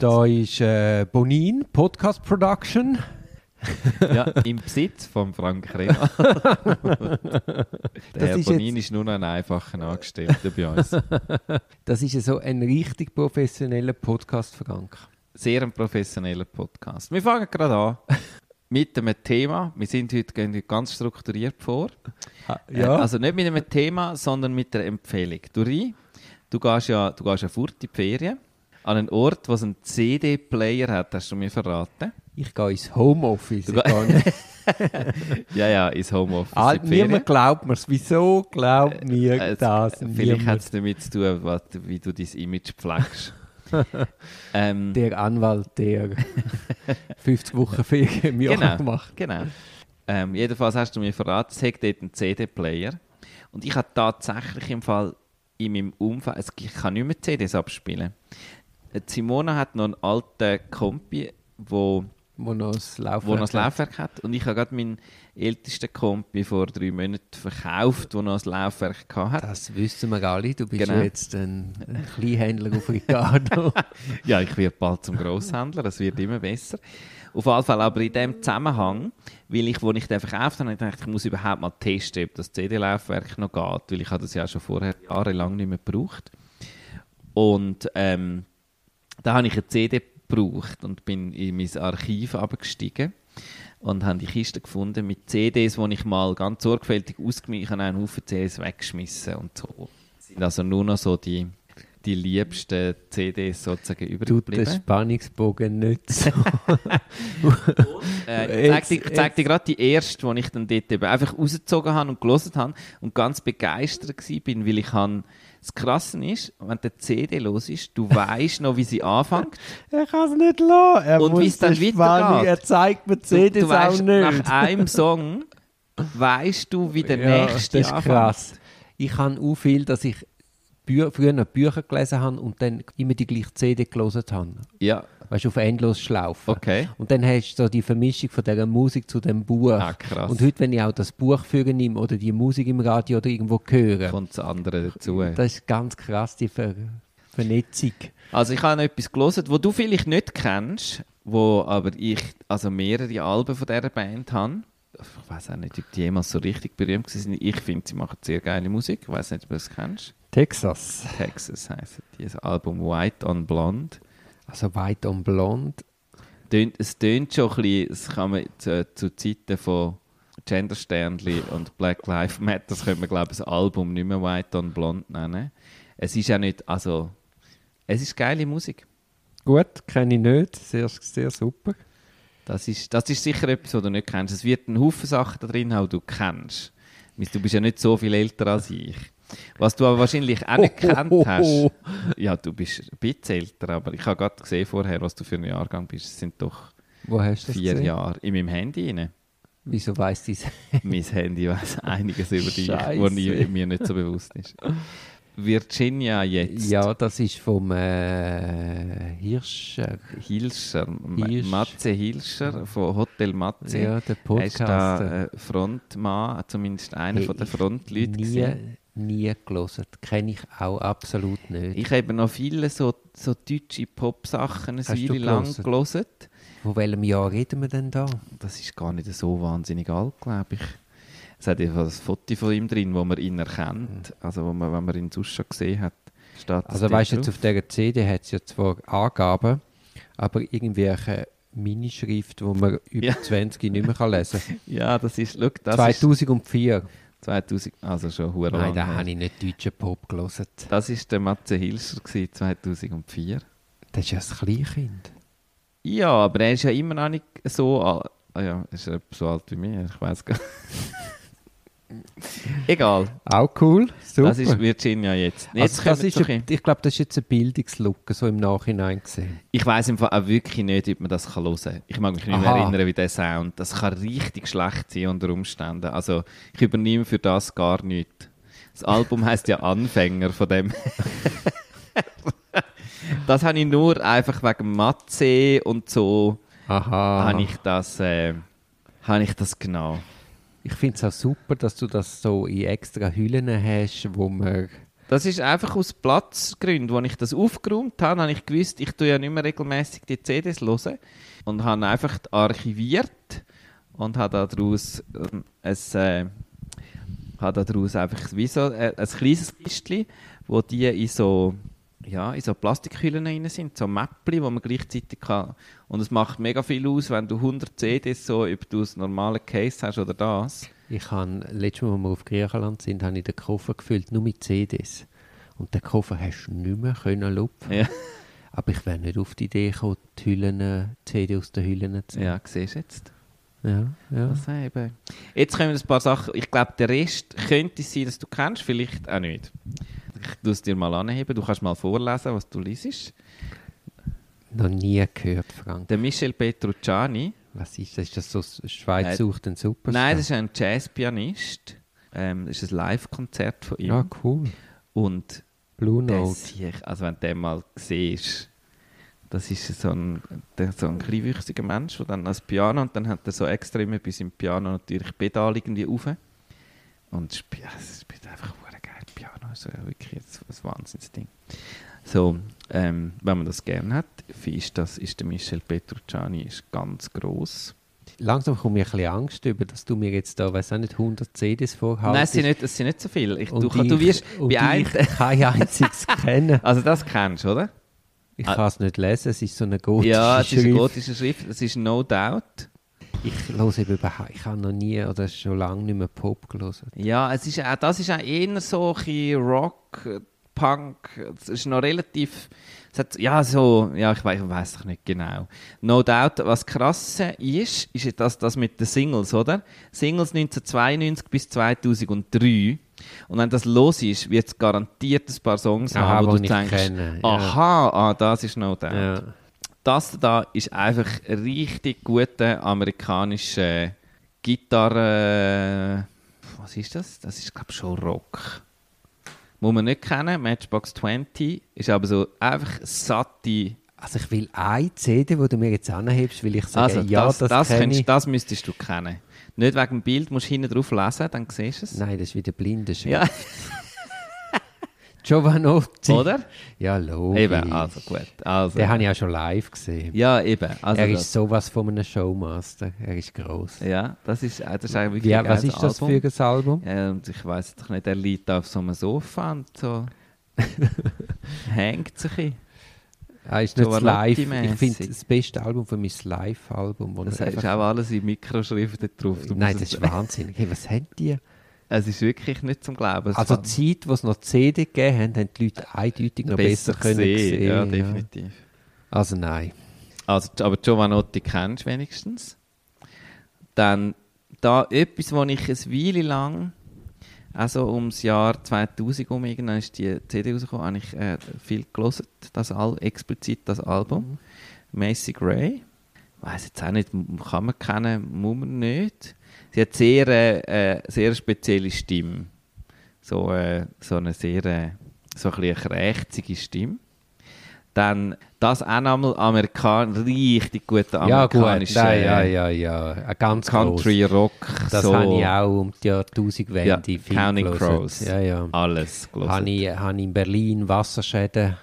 Da ist äh, Bonin Podcast Production. ja, im Besitz von Frank Rehmann. Der Herr Bonin ist nur noch ein einfacher Angestellter bei uns. Das ist so ein richtig professioneller Podcast, Frank. Sehr ein professioneller Podcast. Wir fangen gerade an mit einem Thema. Wir sind heute, gehen heute ganz strukturiert vor. Ah, ja. Äh, also nicht mit einem Thema, sondern mit einer Empfehlung. Duri, du gehst ja, du gehst ja fort in die Ferien an einen Ort, wo es einen CD-Player hat, hast du mir verraten. Ich gehe ins Homeoffice. ja, ja, ins Homeoffice. All, niemand glaubt mir es. Wieso glaubt mir äh, das? Vielleicht hat es damit zu tun, was, wie du dein Image pflegst. ähm, der Anwalt, der 50 Wochen Ferien im Jahr genau, gemacht. Genau. Ähm, jedenfalls hast du mir verraten, es hat dort einen CD-Player. Und ich habe tatsächlich im Fall in meinem Umfeld, also ich kann nicht mehr CDs abspielen. Simona hat noch einen alten Kompi, wo wo noch das Laufwerk, wo noch das Laufwerk hat. Und ich habe gerade meinen ältesten Kompi vor drei Monaten verkauft, der noch das Laufwerk hatte. Das wissen wir alle. Du bist genau. jetzt ein, ein Kleinhändler auf Ricardo. ja, ich werde bald zum Grosshändler. Das wird immer besser. Auf jeden Fall aber in dem Zusammenhang, weil ich, wo ich den verkauft habe, dachte ich, ich muss überhaupt mal testen, ob das CD-Laufwerk noch geht, weil ich habe das ja schon vorher jahrelang nicht mehr gebraucht. Und ähm, da habe ich eine CD gebraucht und bin in mein Archiv abgestiegen und habe die Kiste gefunden mit CDs, die ich mal ganz sorgfältig ausgemischt habe, einen Haufen CDs weggeschmissen und so. sind also nur noch so die, die liebsten CDs sozusagen übrig Tut den Spannungsbogen nicht so. äh, ich zeige dir, zeig dir gerade die erste, die ich dann dort eben einfach rausgezogen habe und gelesen habe und ganz begeistert war, weil ich habe das Krasse ist, wenn der CD los ist, du weißt noch, wie sie anfängt. er kann es nicht lassen. Er und wie es dann weitergeht. Er zeigt mir CDs du, du weißt, auch nicht. Nach einem Song weißt du, wie der ja, nächste das ist anfängt. krass. Ich habe auch viel, dass ich Bü früher noch Bücher gelesen habe und dann immer die gleiche CD gelesen habe. Ja. Weißt du, auf endlos Schlaufen. Okay. Und dann hast du so die Vermischung von dieser Musik zu dem Buch. Ah, krass. Und heute, wenn ich auch das Buch füge nehme oder die Musik im Radio oder irgendwo höre, kommt das andere dazu. Das ist ganz krass, die Ver Vernetzung. Also ich habe noch etwas gelesen, wo du vielleicht nicht kennst, wo aber ich also mehrere Alben von dieser Band habe. Ich weiß auch nicht, ob die jemals so richtig berühmt sind. Ich finde, sie machen sehr geile Musik. Ich weiß nicht, ob du das kennst. Texas. Texas heisst dieses Album White on Blonde. Also White on Blonde. Es tönt schon ein bisschen, das kann man zu, zu Zeiten von Gender Sternli und Black Lives Matter, das könnte man glaube ich das Album nicht mehr White on Blonde nennen. Es ist ja nicht, also, es ist geile Musik. Gut, kenne ich nicht, sehr, sehr super. Das ist, das ist sicher etwas, was du nicht kennst. Es wird ein Haufen Sachen da drin haben, die du kennst. Du bist ja nicht so viel älter als ich. Was du aber wahrscheinlich auch nicht gekannt hast. Ja, du bist ein bisschen älter, aber ich habe gerade gesehen vorher, was du für ein Jahrgang bist. Es sind doch vier? Jahre in meinem Handy rein. Wieso weiss dies? mein Handy weiß einiges über dich, was mir nicht so bewusst ist. Virginia jetzt. Ja, das ist vom äh, Hirscher. Hilscher. Hilsch. Matze Hilscher von Hotel Matze. Ja, der Podcast. Er ist da äh, Frontmann, zumindest einer hey, von den Frontleuten. Nie, nie gelesen. Kenne ich auch absolut nicht. Ich habe noch viele so, so deutsche Pop-Sachen eine Weile lang gelesen. Von welchem Jahr reden wir denn da? Das ist gar nicht so wahnsinnig alt, glaube ich. Es hat einfach ein Foto von ihm drin, wo man ihn erkennt. Also wo man, wenn man ihn sonst schon gesehen hat, steht Also weißt du, jetzt auf dieser CD hat es ja zwar Angaben, aber irgendwelche Minischrift, wo man über ja. 20 nicht mehr lesen kann. ja, das ist, look, das 2004. Ist 2000, also schon hure Nein, da habe ich nicht deutschen Pop gelesen. Das war der Matze Hilscher 2004. Das ist ja ein Kleinkind. Ja, aber er ist ja immer noch nicht so alt. Ah ja, ist er so alt wie mir, ich weiß gar nicht. Egal. Auch cool, super. Das ist Virginia jetzt. jetzt also das ist ein, ich glaube, das ist jetzt eine Bildungslücke, so im Nachhinein gesehen. Ich weiß im Fall auch wirklich nicht, ob man das kann hören kann. Ich mag mich nicht mehr Aha. erinnern, wie der Sound. Das kann richtig schlecht sein unter Umständen. Also ich übernehme für das gar nichts. Das Album heißt ja Anfänger von dem. das habe ich nur einfach wegen Matze und so Aha. habe ich das, äh, habe ich das genau. Ich finde es auch super, dass du das so in extra Hüllen hast, wo man... Das ist einfach aus Platzgründen, als ich das aufgeräumt habe, habe ich gewusst, ich tue ja nicht mehr regelmäßig die CDs hören und habe einfach archiviert und habe daraus ähm, ein, äh, habe daraus einfach wie so äh, ein kleines Kistchen, wo die in so ja, in so Plastikhüllen drin sind, so Mäppli, wo man gleichzeitig kann. Und es macht mega viel aus, wenn du 100 CDs so, ob du das normale Case hast oder das. Ich habe, letztes Mal, als wir auf Griechenland sind, habe ich den Koffer gefüllt, nur mit CDs. Und den Koffer hast du nicht mehr können lupfen. Ja, Aber ich wäre nicht auf die Idee gekommen, die Hüllen, äh, CD aus den Hüllen zu ja siehst du jetzt. ja, ja. Das eben. Jetzt kommen ein paar Sachen. Ich glaube, der Rest könnte es sein, dass du kennst, vielleicht auch nicht. Ich tue es dir mal anheben. Du kannst mal vorlesen, was du liest. Noch nie gehört, Frank. Der Michel Petrucciani. Was ist das? Ist das so Schweiz Äh, sucht einen Superstar? Nein, das ist ein Jazzpianist. Ähm, das ist ein Live-Konzert von ihm. Ja, cool. Und Blue Note. Also wenn du den mal siehst, das ist so ein, so ein kleinwüchsiger Mensch, der dann als Piano und dann hat er so extra immer bei seinem Piano natürlich Pedal irgendwie rauf. Und es spielt einfach Piano, also ja, wirklich jetzt ein Wahnsinnsding. So, ähm, wenn man das gerne hat, ist, das, ist der Michel Petrucciani ist ganz gross. Langsam komme ich ein bisschen Angst über, dass du mir jetzt da, weiß auch nicht, 100 CDs vorhaltest. Nein, es sind nicht, es sind nicht so viele. Ich, und du, du ich- wirst und bei ich kein einziges kennen. also das kennst du, oder? Ich Ah. kann es nicht lesen, es ist so eine gotische Ja, es ist eine Schrift. gotische Schrift, es ist No Doubt. Ich höre eben überhaupt, ich habe noch nie oder schon lange nicht mehr Pop gelesen. Ja, es ist auch, das ist auch eher so ein Rock, Punk. Es ist noch relativ. Hat, ja, so. Ja, ich weiß weiß doch nicht genau. No doubt, was krass ist, ist das, das mit den Singles, oder? Singles 1992 bis 2003. Und wenn das los ist, wird es garantiert ein paar Songs Aha, haben, wo du ich denkst: kenne, ja. Aha, ah, das ist No doubt. Ja. Das da ist einfach richtig guter amerikanischer Gitarre. Was ist das? Das ist, glaube ich, schon Rock. Muss man nicht kennen. Matchbox 20 ist aber so einfach satte. Also ich will eine CD, die du mir jetzt anhebst, will ich sagen, Also, ja, das, das, das, kennst, das müsstest du kennen. Nicht wegen dem Bild, musst du hinten drauf lesen, dann siehst du es. Nein, das ist wieder blinde Schrift. Ja, Giovanotti. oder? Ja, logisch. Eben, also gut. Also, Den habe ich auch schon live gesehen. ja, eben. Also er ist sowas von einem Showmaster. Er ist gross. ja, das ist, das ist eigentlich Wie, ein was ist das Album. für ein Album? Ja, und ich weiß doch nicht, er liegt auf so einem Sofa und so hängt sich ein. Ah, ist nicht Live. Ich finde, das beste Album für mich ist das Live-Album. Das ist auch alles in Mikroschriften drauf. Du Nein, das ist wahnsinnig. Hey, was haben die? Es ist wirklich nicht zum Glauben. Also die Zeit, wo es noch CD gegeben haben, haben die Leute eindeutig noch besser, können gesehen. sehen. Ja, definitiv. Also nein. Also, aber Giovanotti kennst du wenigstens. Dann da etwas, wo ich ein Weile lang, also ums Jahr 2000 um irgendwann ist die CD rausgekommen, habe ich äh, viel gelesen, das Al explizit das Album. Macy Gray. Weiß jetzt auch nicht, kann man kennen, muss man nicht. Sie hat sehr, äh, äh, sehr spezielle Stimme. So, äh, so eine sehr, äh, so ein krächzige Stimme. Dann das auch nochmal Amerikan richtig guter Ja gut, nein, ja, äh, ja, ja. Ganz Country Rock. gross. Das so habe ich auch um die Jahrtausendwende Ja, viel Counting gelesen. Crows. Ja, ja. alles gelesen. Habe ich, habe ich in Berlin Wasserschäden.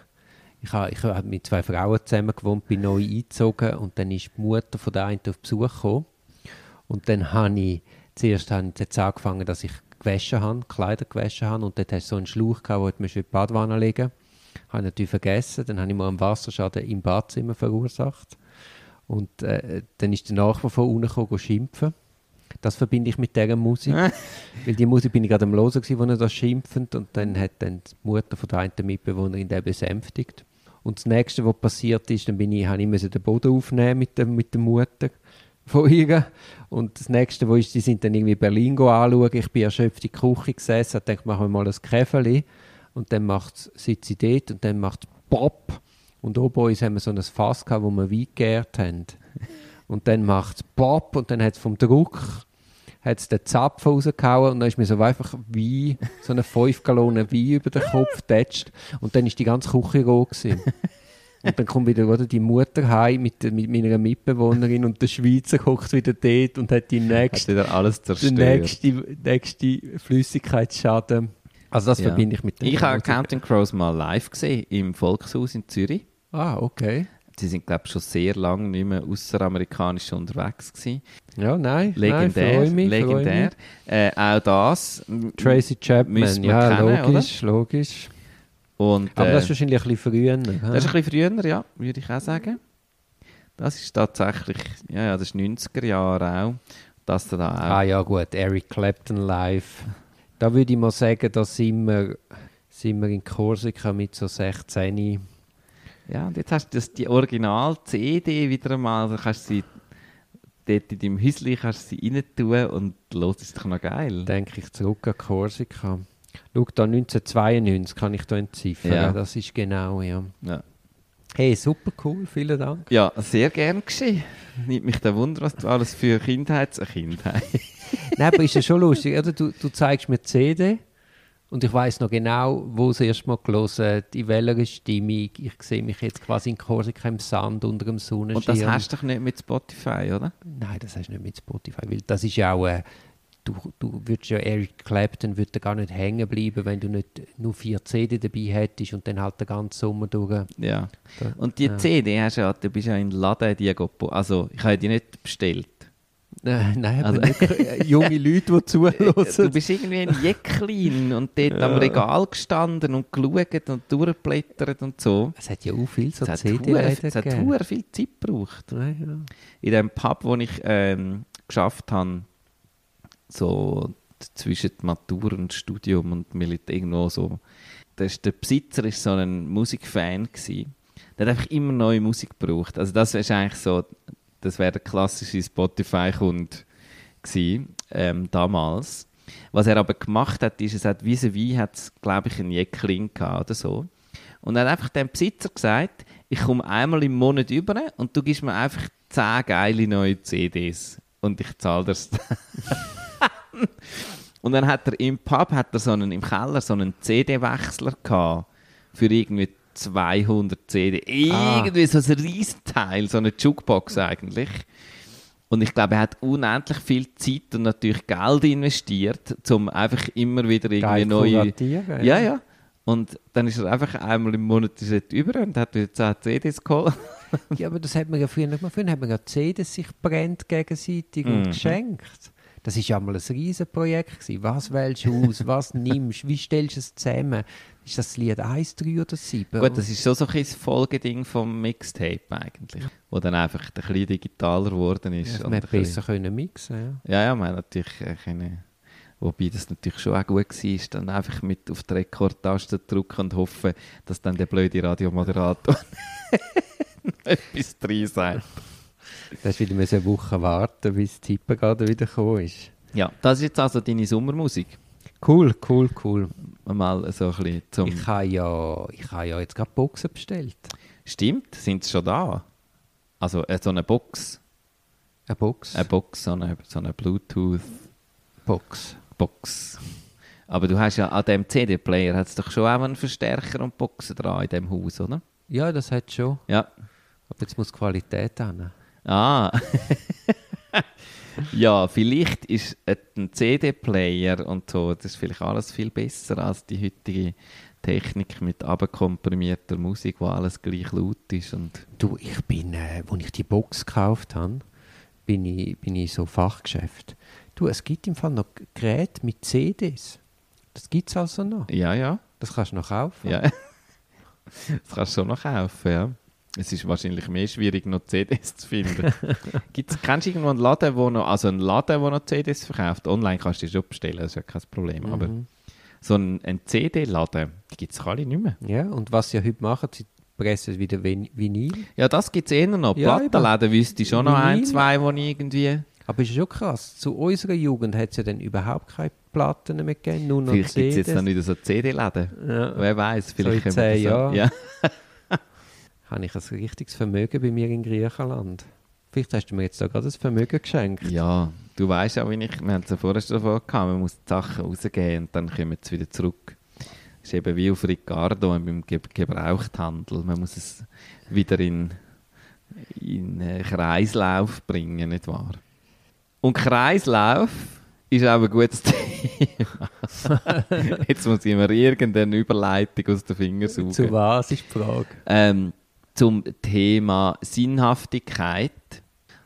Ich habe, ich habe mit zwei Frauen zusammen gewohnt, bin neu eingezogen und dann ist die Mutter von der einen auf Besuch gekommen. Und dann habe ich, zuerst habe ich jetzt angefangen, dass ich gewaschen habe, Kleider gewaschen habe und dort hast du so einen Schlauch gehabt, wo du in die Badwanne legen Habe ich natürlich vergessen. Dann habe ich mal einen Wasserschaden im Badzimmer verursacht. Und äh, dann ist der Nachbar von unten gekommen, schimpfen. Das verbinde ich mit dieser Musik. Weil die Musik bin ich gerade am Hören, wo er das schimpfend und dann hat dann die Mutter von der einen Mitbewohnerin den besänftigt. Und das Nächste, was passiert ist, dann bin ich, habe ich den Boden aufnehmen mit der, mit der Mutter, von ihr. Und das nächste, wo ist, die sind dann irgendwie Berlin anschauen. Ich bin erschöpft in die Küche gesessen, und denke, machen wir mal ein Käferli. Und dann macht sitze ich dort und dann macht es Pop. Und oben uns haben wir so ein Fass gehabt, wo wir Wein gegärt haben. Und dann macht es Pop und dann hat es vom Druck hat es den Zapfen rausgehauen und dann ist mir so einfach wie so eine 5 Gallonen Wein über den Kopf getatscht und dann ist die ganze Küche roh gewesen. Und dann kommt wieder oder, die Mutter heim mit, mit meiner Mitbewohnerin und der Schweizer kocht wieder dort und hat die Hat nächste, wieder alles den zerstört. nächste, nächste Flüssigkeitsschaden. Also das Ja. verbinde ich mit der Ich habe. Counting Crows mal live gesehen im Volkshaus in Zürich. Ah, okay. Sie sind, glaube ich, schon sehr lange nicht mehr außeramerikanisch unterwegs gewesen. Ja, nein, Legendär, nein, mich, legendär. Äh, auch das. Tracy Chapman, ja, kennen, logisch, logisch. Und, Aber äh, das ist wahrscheinlich ein bisschen früher. das ist ein bisschen früher, ja, würde ich auch sagen. Das ist tatsächlich, ja, ja, das ist 90er Jahre auch. Das da auch. Ah ja, gut, Eric Clapton live. Da würde ich mal sagen, da sind wir, sind wir in Korsika mit so 16. Ja, und jetzt hast du das, die Original-CD wieder einmal, da kannst du sie dort in deinem Häuschen kannst du sie rein tun und los ist doch noch geil. Denke ich zurück an Korsika. Schau, da 1992 kann ich da entziffern. Ja. Das ist genau, ja. Ja. Hey, super cool, vielen Dank. Ja, sehr gern geschehen. Nimmt mich der Wunder, was du alles für Kindheits... Kindheit. Nein, aber ist ja schon lustig, oder? Du, du zeigst mir die CD und ich weiß noch genau, wo es erst mal gelesen, in welcher Stimmung. Ich sehe mich jetzt quasi in Korsika im Sand unter dem Sonnenschirm. Und das hast du doch nicht mit Spotify, oder? Nein, das hast du nicht mit Spotify, weil das ist ja auch, äh, du, du würdest ja, Eric Clapton würde gar nicht hängen bleiben, wenn du nicht nur vier CD dabei hättest und dann halt den ganzen Sommer durch. Ja. Da- Und die ja. CD hast du ja, du bist ja in den Laden, die also ich habe die nicht bestellt. Nein, nein, Also- äh, junge Leute, die zuhören. Du bist irgendwie in Jäcklin und dort am Regal gestanden und geschaut und durchgeblättert und so. Es hat ja auch viel so Es hat hure viel Zeit gebraucht. Ja, ja. In dem Pub, wo ich ähm, geschafft habe, so zwischen Matur und Studium und Militär irgendwo so, da ist der Besitzer ist so ein Musikfan gsi. Der hat einfach immer neue Musik gebraucht. Also das ist eigentlich so, das wäre der klassische Spotify-Kunde ähm, damals. Was er aber gemacht hat, ist, es hat vis-à-vis, hat es, glaube ich, einen Jäckling gehabt oder so. Und er hat einfach dem Besitzer gesagt, ich komme einmal im Monat über und du gibst mir einfach 10 geile neue CDs und ich zahle das. und dann hat er im Pub, hat er so einen, im Keller so einen CD-Wechsler gehabt für irgendwie 200 CD. Ah. Irgendwie so ein Riesenteil, so eine Jukebox eigentlich. Und ich glaube, er hat unendlich viel Zeit und natürlich Geld investiert, um einfach immer wieder irgendwie Geil neue... kuratieren, Ja, ja. Und dann ist er einfach einmal im Monat er über und hat wieder 10 CDs geholt. Ja, aber das hat man ja früher nicht mehr. Früher hat man ja CDs sich brennt gegenseitig Mhm. und geschenkt. Das war ja mal ein Riesenprojekt. Gewesen. Was wählst du aus? Was nimmst Wie stellst du es zusammen? Ist das Lied 1, 3 oder 7? Gut, das ist schon so ein das Folgeding vom Mixtape eigentlich, wo dann einfach ein bisschen digitaler geworden ist. ja, und man hätte besser können mixen ja. Ja, ja, man hat natürlich äh, können, wobei das natürlich schon auch gut war, dann einfach mit auf die Rekordtaste drücken und hoffen, dass dann der blöde Radiomoderator etwas drin sagt. Du hast wieder eine Woche warten, bis die Tippen gerade wieder gekommen ist. Ja, das ist jetzt also deine Sommermusik. Cool, cool, cool. Mal so ein bisschen zum... Ich habe ja, ich habe ja jetzt gerade Boxen bestellt. Stimmt, sind sie schon da? Also äh, so eine Box, Eine Box? eine Box, so eine, so eine Bluetooth-Box. Box. Aber du hast ja an dem CD-Player hat's doch schon auch einen Verstärker und Boxen dran in dem Haus, oder? Ja, das hat schon. Ja. Aber jetzt muss die Qualität an. Ah. ja, vielleicht ist ein CD-Player und so, das ist vielleicht alles viel besser als die heutige Technik mit abkomprimierter Musik, wo alles gleich laut ist. Und Du, ich bin, äh, als ich die Box gekauft habe, bin ich, bin ich so Fachgeschäft. Du, es gibt im Fall noch Geräte mit CDs. Das gibt es also noch. ja, ja, Das kannst du noch kaufen. ja. das kannst du schon noch kaufen, ja. Es ist wahrscheinlich mehr schwierig, noch CDs zu finden. Gibt's, kennst du irgendwo einen Laden, wo noch, also einen Laden, wo noch CDs verkauft? Online kannst du die schon bestellen, das ist ja kein Problem. Aber Mhm. so ein, ein CD-Laden, die gibt es alle nicht mehr. Ja, und was sie ja heute machen, sie pressen wieder Vin- Vinyl. Ja, das gibt es eher noch. Ja, Plattenläden wüsste ich schon noch ein, Vinyl. zwei, wo irgendwie... Aber ist schon krass. Zu unserer Jugend hat es ja dann überhaupt keine Platten mehr gegeben, nur noch Vielleicht gibt es jetzt dann wieder so CD-Läden. ja. Wer weiß, in vielleicht können wir zehn Jahren. Ja. Habe ich ein richtiges Vermögen bei mir in Griechenland. Vielleicht hast du mir jetzt da gerade ein Vermögen geschenkt. ja, du weißt auch, wie ich, wir haben es ja vorher schon davon gehabt, man muss die Sachen rausgeben und dann kommen sie wieder zurück. Das ist eben wie auf Ricardo beim Ge Gebrauchthandel. Man muss es wieder in, in einen Kreislauf bringen, nicht wahr? Und Kreislauf ist auch ein gutes Thema. Jetzt muss ich mir irgendeine Überleitung aus den Fingern suchen. Zu was ist die Frage? ähm, zum Thema Sinnhaftigkeit.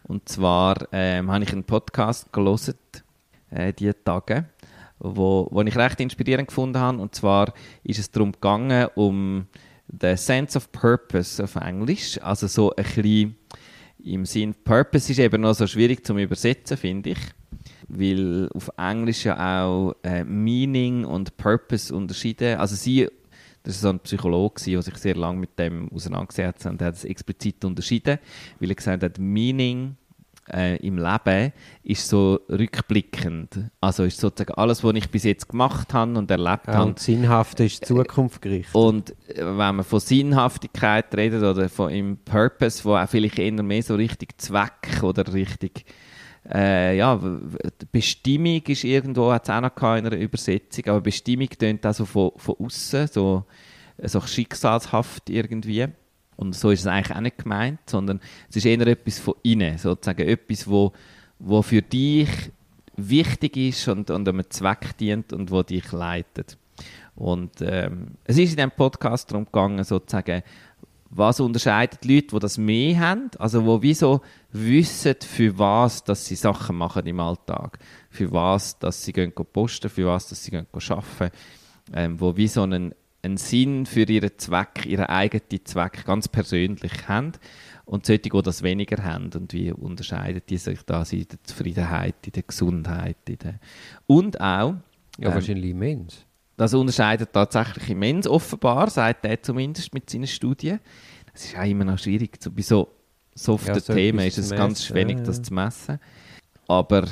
Und zwar ähm, habe ich einen Podcast gelesen, äh, diese Tage, wo, wo ich recht inspirierend gefunden habe. Und zwar ist es darum gegangen, um the sense of purpose auf Englisch. Also so ein bisschen im Sinn, Purpose ist eben noch so schwierig zum Übersetzen, finde ich. Weil auf Englisch ja auch äh, Meaning und Purpose unterschieden. Also sie das war so ein Psychologe, der sich sehr lange mit dem auseinandergesetzt hat und er hat es explizit unterschieden, weil er gesagt hat, Meaning äh, im Leben ist so rückblickend. Also ist sozusagen alles, was ich bis jetzt gemacht habe und erlebt Ja, habe. und Sinnhafte ist Zukunft gerichtet. Und äh, wenn man von Sinnhaftigkeit redet oder von im Purpose, wo auch vielleicht eher mehr so richtig Zweck oder richtig äh, ja, Bestimmung ist irgendwo, hat es auch noch in einer Übersetzung, aber Bestimmung tönt auch so von, von außen, so, so schicksalshaft irgendwie. Und so ist es eigentlich auch nicht gemeint, sondern es ist eher etwas von innen, sozusagen etwas, wo, wo für dich wichtig ist und, und einem Zweck dient und wo dich leitet. Und ähm, es ist in diesem Podcast darum gegangen, sozusagen, was unterscheidet die Leute, die das mehr haben, also wo wieso wissen, für was dass sie Sachen machen im Alltag, für was dass sie gehen posten, für was dass sie gehen arbeiten, ähm, wo wie so einen, einen Sinn für ihren Zweck, ihren eigenen Zweck ganz persönlich haben und solche, die das weniger haben. Und wie unterscheiden die sich da in der Zufriedenheit, in der Gesundheit, in der und auch ja, ähm, wahrscheinlich immens. das unterscheidet tatsächlich immens, offenbar, sagt er zumindest mit seinen Studien. Das ist auch immer noch schwierig. So, bei so soften Ja, so Themen ist es ganz messen, schwierig, ja, das zu messen. Aber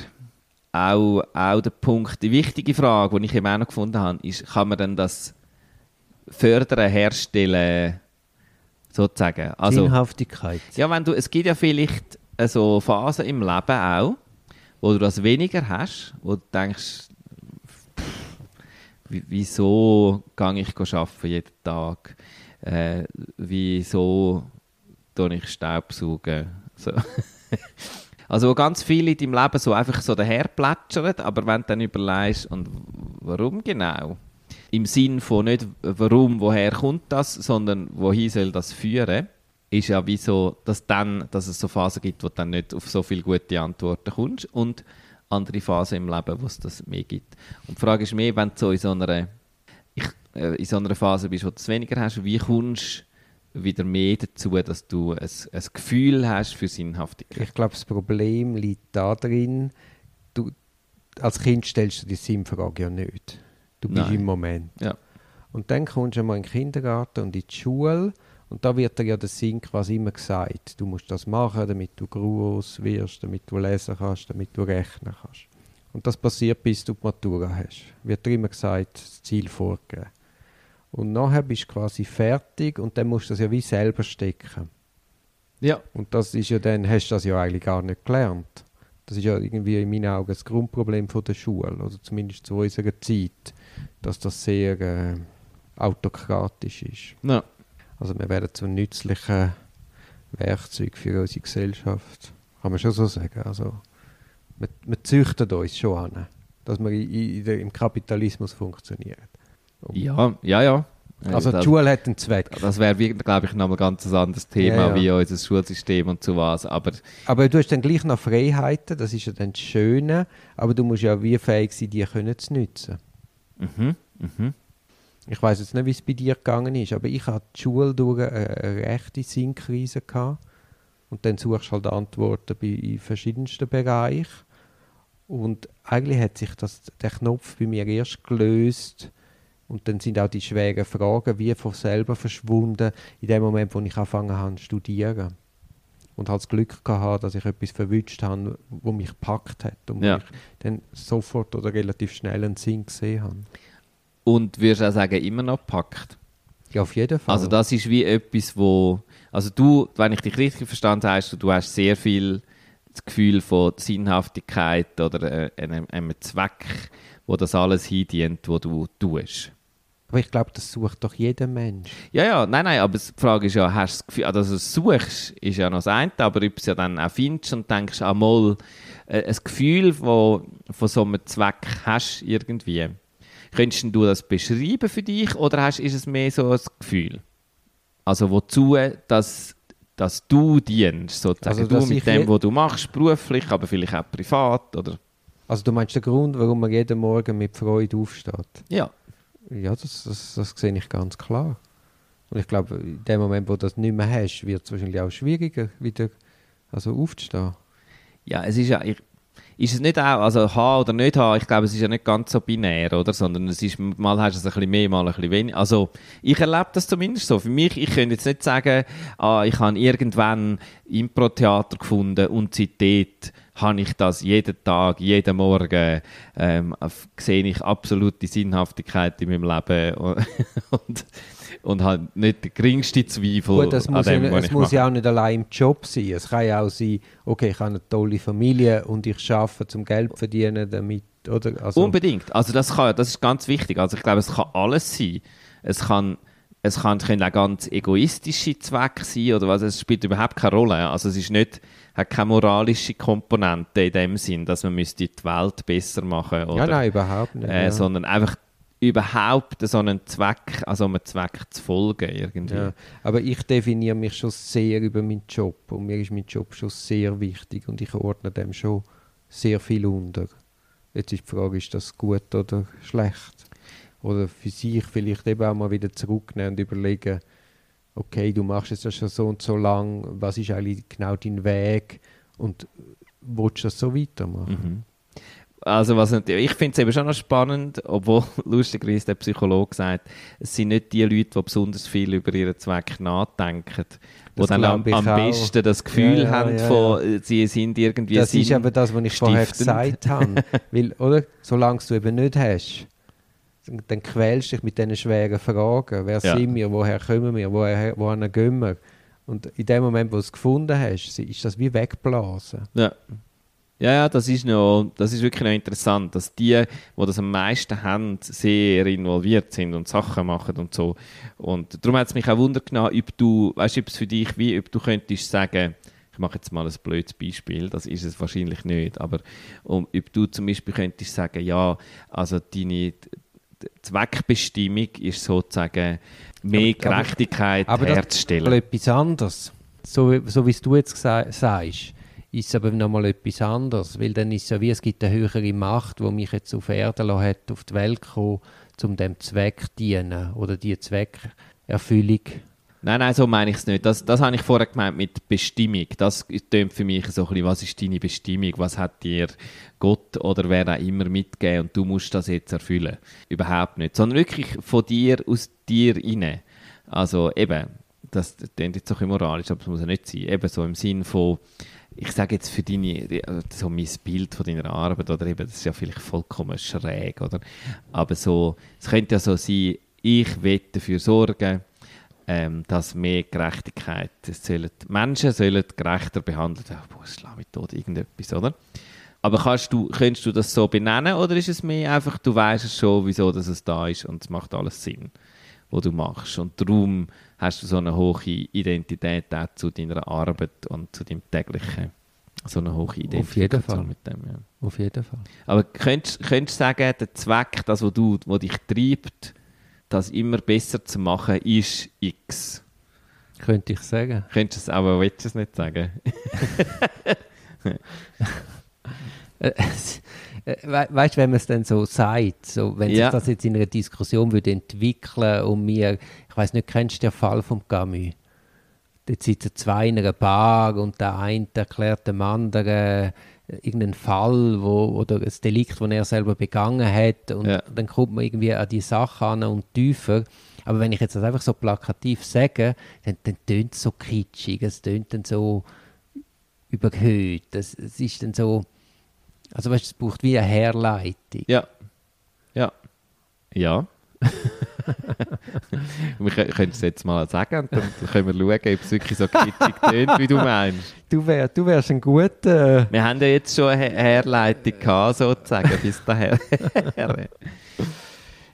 auch, auch der Punkt, die wichtige Frage, die ich eben auch noch gefunden habe, ist, kann man denn das fördern, herstellen, sozusagen? Also, Sinnhaftigkeit. ja, wenn du, es gibt ja vielleicht äh, so Phasen im Leben auch, wo du das weniger hast, wo du denkst, pff, wie- wieso gehe ich arbeiten jeden Tag? Äh, wieso tue ich Staubsaugen? So. also wo ganz viel in deinem Leben so einfach so daher plätschern, aber wenn du dann überlegst, und warum genau? Im Sinn von nicht, warum, woher kommt das, sondern wohin soll das führen, ist ja wie so, dass, dann, dass es so Phasen gibt, wo du dann nicht auf so viele gute Antworten kommst und andere Phasen im Leben, wo es das mehr gibt. Und die Frage ist mehr, wenn du so in so einer, in so einer Phase bist, wo du es weniger hast, wie kommst du wieder mehr dazu, dass du ein, ein Gefühl hast für Sinnhaftigkeit? Ich glaube, das Problem liegt darin, du, als Kind stellst du die Sinnfrage ja nicht. Du bist Nein. im Moment. Ja. Und dann kommst du einmal in den Kindergarten und in die Schule und da wird dir ja der Sinn quasi immer gesagt. Du musst das machen, damit du groß wirst, damit du lesen kannst, damit du rechnen kannst. Und das passiert, bis du die Matura hast. Wird dir immer gesagt, das Ziel vorgegeben. Und nachher bist du quasi fertig und dann musst du das ja wie selber stecken. Ja. Und das ist ja dann, hast du das ja eigentlich gar nicht gelernt. Das ist ja irgendwie in meinen Augen das Grundproblem von der Schule, oder zumindest zu unserer Zeit, dass das sehr äh, autokratisch ist. Ja. Also wir werden zu nützlichen Werkzeug für unsere Gesellschaft, kann man schon so sagen. Also wir, wir züchten uns schon an, dass wir in, in im Kapitalismus funktionieren. Ja, ja, ja. Also das, die Schule hat einen Zweck. das wäre, glaube ich, nochmal ganz ein anderes Thema, Ja, ja. wie unser Schulsystem und so was. Aber Aber du hast dann gleich noch Freiheiten, das ist ja dann das Schöne, aber du musst ja wie fähig sein, die können zu nutzen. mhm, mhm. Ich weiß jetzt nicht, wie es bei dir gegangen ist, aber ich hatte die Schule durch eine, eine rechte Sinnkrise gehabt. Und dann suchst du halt Antworten bei, in verschiedensten Bereichen. Und eigentlich hat sich das, der Knopf bei mir erst gelöst, Und dann sind auch die schweren Fragen wie von selber verschwunden, in dem Moment, wo ich angefangen habe zu studieren. Und halt das Glück gehabt, dass ich etwas verwünscht habe, wo mich gepackt hat und Ja. wo ich dann sofort oder relativ schnell einen Sinn gesehen habe. Und würdest auch sagen, immer noch gepackt? Ja, auf jeden Fall. Also das ist wie etwas, wo... Also du, wenn ich dich richtig verstanden habe, hast du, du hast sehr viel das Gefühl von Sinnhaftigkeit oder äh, einem, einem Zweck, wo das alles hindient, was du tust. Aber ich glaube, das sucht doch jeder Mensch. Ja, ja, nein, nein, aber die Frage ist ja, hast du das Gefühl, also das suchst, ist ja noch das eine, aber ob du es ja dann auch findest und denkst, ah, mal, äh, ein Gefühl wo, von so einem Zweck hast irgendwie. Könntest du das beschreiben für dich oder hast, ist es mehr so ein Gefühl? Also wozu, dass, dass du dienst, sozusagen, Also, du dass mit dem, was du machst, beruflich, aber vielleicht auch privat, oder? Also du meinst den Grund, warum man jeden Morgen mit Freude aufsteht? Ja. Ja, das, das, das sehe ich ganz klar. Und ich glaube, in dem Moment, wo du das nicht mehr hast, wird es wahrscheinlich auch schwieriger, wieder also aufzustehen. Ja, es ist ja, ich, ist es nicht auch, also haben oder nicht haben, ich glaube, es ist ja nicht ganz so binär, oder? Sondern es ist, mal hast du es ein bisschen mehr, mal ein bisschen weniger. Also, ich erlebe das zumindest so. Für mich, ich könnte jetzt nicht sagen, ah, ich habe irgendwann Impro-Theater gefunden und seitdem habe ich das jeden Tag, jeden Morgen, ähm, sehe ich absolute Sinnhaftigkeit in meinem Leben und, und, und habe nicht den geringsten Zweifel Gut, das an muss, dem, ja, es ich muss mache. ja auch nicht allein im Job sein. Es kann ja auch sein, okay, ich habe eine tolle Familie und ich arbeite zum Geld zu verdienen damit, oder? Also, Unbedingt. Also das, kann, das ist ganz wichtig. Also ich glaube, es kann alles sein. Es kann, es kann, können auch ganz egoistische Zwecke sein oder was. Es spielt überhaupt keine Rolle. Also es ist nicht, hat keine moralische Komponente in dem Sinn, dass man müsste die Welt besser machen oder, ja, nein, überhaupt nicht. äh, ja. sondern einfach überhaupt so einen Zweck, also um einem Zweck zu folgen irgendwie. Ja, aber ich definiere mich schon sehr über meinen Job und mir ist mein Job schon sehr wichtig und ich ordne dem schon sehr viel unter. Jetzt ist die Frage, ist das gut oder schlecht? Oder für sich vielleicht eben auch mal wieder zurücknehmen und überlegen, okay, du machst es ja schon so und so lang, was ist eigentlich genau dein Weg und willst du das so weitermachen? Mhm. Also was natürlich, ich finde es eben schon noch spannend, obwohl lustigerweise der Psychologe sagt, es sind nicht die Leute, die besonders viel über ihren Zweck nachdenken, die Das dann am, am besten das Gefühl Ja, ja, haben, ja, von, äh, sie sind irgendwie Das ist eben das, was ich vorher gesagt habe. Weil, oder? Solange du eben nicht hast, dann quälst du dich mit diesen schweren Fragen. Wer Ja. sind wir? Woher kommen wir? Woher, wohin gehen wir? Und in dem Moment, wo du es gefunden hast, ist das wie weggeblasen. Ja. Ja, ja, das ist, noch, das ist wirklich noch interessant, dass die, die das am meisten haben, sehr involviert sind und Sachen machen und so. Und darum hat es mich auch Wunder genommen, ob du, weißt du, ob es für dich wie, ob du könntest sagen, ich mache jetzt mal ein blödes Beispiel, das ist es wahrscheinlich nicht, aber um, ob du zum Beispiel könntest sagen, ja, also deine Zweckbestimmung ist sozusagen mehr Aber- aber- Gerechtigkeit Aber ist herzustellen. mal etwas anderes. So, wie- so wie du jetzt sagst, ist es aber nochmal etwas anderes. Weil dann ist es ja wie, es gibt eine höhere Macht, die mich jetzt auf Erden hat, auf die Welt gekommen, um dem Zweck zu dienen. Oder die Zweckerfüllung. Nein, nein, so meine ich es nicht. Das, das habe ich vorher gemeint mit Bestimmung. Das tönt für mich so ein bisschen, was ist deine Bestimmung? Was hat dir Gott oder wer auch immer mitgegeben und du musst das jetzt erfüllen? Überhaupt nicht. Sondern wirklich von dir, aus dir rein. Also eben, das klingt jetzt bisschen moralisch, aber das muss ja nicht sein. Eben so im Sinn von, ich sage jetzt für deine, so mein Bild von deiner Arbeit, oder eben, das ist ja vielleicht vollkommen schräg, oder? Aber so, es könnte ja so sein, ich will dafür sorgen, ähm, dass mehr Gerechtigkeit, es sollen, die Menschen sollen gerechter behandelt werden. Boah, schlag mich tot, irgendetwas, oder? Aber kannst du, könntest du das so benennen oder ist es mehr einfach, du weißt es schon, wieso dass es da ist und es macht alles Sinn, was du machst. Und darum hast du so eine hohe Identität auch zu deiner Arbeit und zu deinem täglichen, so eine hohe Identifikation Auf jeden Fall. mit dem. Ja. Auf jeden Fall. Aber könntest, könntest du sagen, der Zweck, das, was du, was dich treibt, das immer besser zu machen, ist X? Könnte ich sagen. Könntest du es, aber willst du es nicht sagen? Äh, äh, we weißt du, wenn man es dann so sagt, so, wenn Ja. sich das jetzt in einer Diskussion würde entwickeln und mir, ich weiß nicht, kennst du den Fall vom Camus? dort sitzen zwei in einer Bar und der eine erklärt dem anderen irgendeinen Fall wo, oder ein Delikt, das er selber begangen hat und Ja. dann kommt man irgendwie an die Sache an und tiefer. Aber wenn ich jetzt das einfach so plakativ sage, dann, dann tönt es so kitschig, es tönt dann so überhöht. Das, es ist dann so, also weißt, du, es braucht wie eine Herleitung. Ja. Ja. Ja. wir kö- können es jetzt mal sagen und dann können wir schauen, ob es wirklich so kitschig tönt, wie du meinst. Du, wär, du wärst ein guter... Wir haben ja jetzt schon eine Her- Herleitung gehabt, sozusagen, bis daher.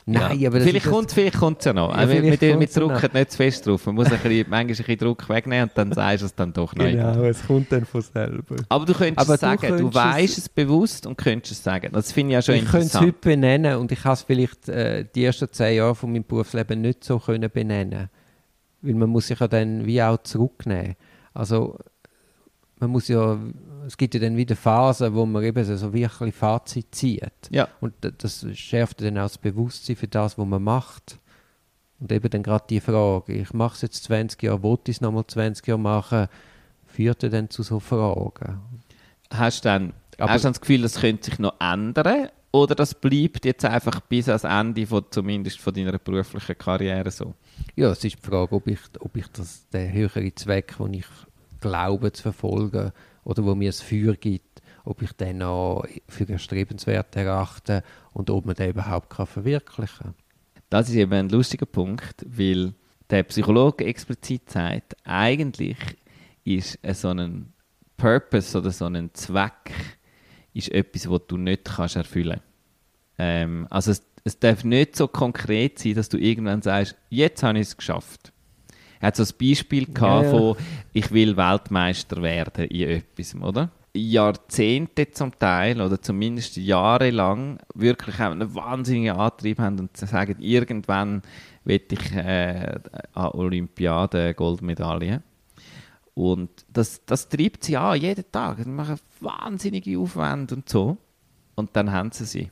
Nein, ja. aber vielleicht kommt vielleicht kommt's ja noch. Ja, wir, wir, wir drücken nicht zu fest drauf. Man muss ein bisschen, manchmal ein bisschen Druck wegnehmen und dann sagst du es dann doch nicht. Genau, es kommt dann von selber. Aber du könntest Aber es du sagen, du, könntest weißt es- es bewusst und könntest es sagen. Das finde ich ja schon Ich könnte es interessant. heute benennen und ich habe es vielleicht äh, die ersten zehn Jahre von meinem Berufsleben nicht so können benennen. Weil man muss sich ja dann wie auch zurücknehmen. Also man muss ja, es gibt ja dann wieder Phasen, wo man eben so wirklich Fazit zieht. Ja. Und das schärft dann auch das Bewusstsein für das, was man macht. Und eben dann gerade die Frage, ich mache es jetzt 20 Jahre, wollte ich es nochmal 20 Jahre machen, führt dann zu so Fragen. Hast du dann, Aber- hast du dann das Gefühl, das könnte sich noch ändern? Oder das bleibt jetzt einfach bis ans Ende von, zumindest von deiner beruflichen Karriere so? Ja, es ist die Frage, ob ich, ob ich das, den höheren Zweck, den ich glaube zu verfolgen oder wo mir es Feuer gibt, ob ich den noch für erstrebenswert erachte und ob man den überhaupt kann verwirklichen kann. Das ist eben ein lustiger Punkt, weil der Psychologe explizit sagt, eigentlich ist so ein Purpose oder so ein Zweck ist etwas, was du nicht kannst erfüllen ähm, Also es, es darf nicht so konkret sein, dass du irgendwann sagst, jetzt habe ich es geschafft. Er hat so ein Beispiel gehabt Ja, von, ich will Weltmeister werden in etwas, oder? Jahrzehnte zum Teil oder zumindest jahrelang wirklich einen wahnsinnigen Antrieb haben und sagen, irgendwann will ich äh, an Olympiade Goldmedaille. Und das, das treibt sie an, jeden Tag. Sie machen wahnsinnige Aufwände und so. Und dann haben sie sie.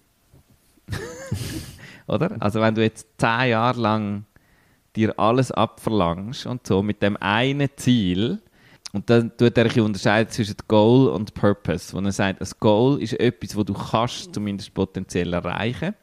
Oder? Also wenn du jetzt zehn Jahre lang dir alles abverlangst und so mit dem einen Ziel, und dann tut er ein unterscheiden zwischen Goal und Purpose. Wo er sagt, ein Goal ist etwas, wo du kannst zumindest potenziell erreichen.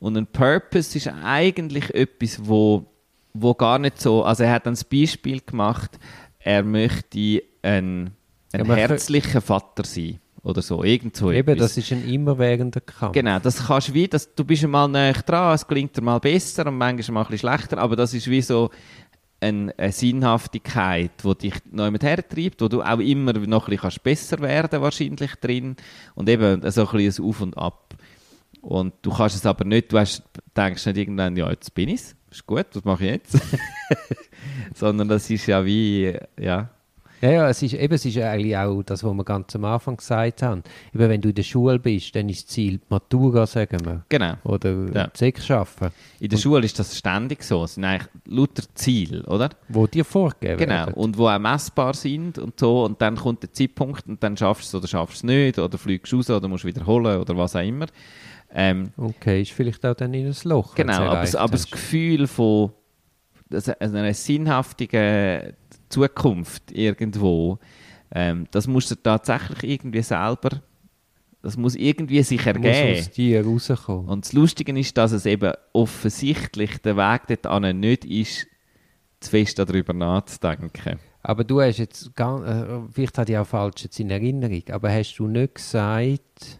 Und ein Purpose ist eigentlich etwas, wo, wo gar nicht so, also er hat ein Beispiel gemacht, er möchte ein, ein herzlicher Vater sein oder so, irgend so Eben, etwas. das ist ein immerwährender Kampf. Genau, das kannst du wie, das, du bist einmal näher dran, es klingt dir mal besser und manchmal mal ein bisschen schlechter, aber das ist wie so ein, eine Sinnhaftigkeit, die dich noch jemand hertreibt, wo du auch immer noch ein bisschen kannst besser werden wahrscheinlich drin und eben so ein bisschen Auf und Ab. Und du kannst es aber nicht, du hast, denkst nicht irgendwann, ja, jetzt bin ich es, ist gut, was mache ich jetzt? Sondern das ist ja wie, ja, Ja, ja, es ist, eben, es ist eigentlich auch das, was wir ganz am Anfang gesagt haben. Eben, wenn du in der Schule bist, dann ist das Ziel die Matura, sagen wir. genau. Oder Ja. Sechs schaffen, In der Schule ist das ständig so, es sind eigentlich lauter Ziele, oder? wo dir vorgegeben Genau, werden. und wo auch messbar sind und so. Und dann kommt der Zeitpunkt und dann schaffst du es oder schaffst du es nicht oder fliegst raus oder musst wiederholen oder was auch immer. Ähm, Okay, ist vielleicht auch dann in ein Loch. genau, aber, aber das. Gefühl von also einer sinnhaftigen Zukunft irgendwo, ähm, das musst du tatsächlich irgendwie selber, das muss irgendwie sich muss ergeben. aus dir rauskommen. Und das Lustige ist, dass es eben offensichtlich der Weg dorthin nicht ist, zu fest darüber nachzudenken. Aber du hast jetzt, ganz, äh, vielleicht hatte ich auch falsch jetzt in Erinnerung, aber hast du nicht gesagt,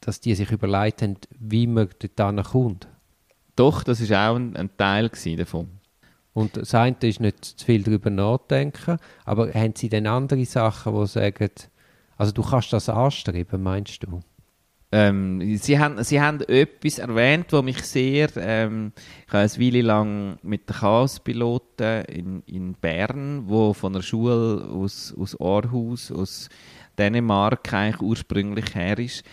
dass die sich überlegt haben, wie man dort kommt? Doch, das war auch ein, ein Teil davon. Und das eine ist nicht zu viel darüber nachdenken, aber haben sie dann andere Sachen, die sagen, also du kannst das anstreben, meinst du? Ähm, sie, haben, sie haben etwas erwähnt, was mich sehr. Ähm, ich habe eine Weile lang mit den Chaospiloten in, in Bern, wo von einer Schule aus, aus Aarhus, aus Dänemark eigentlich ursprünglich her ist.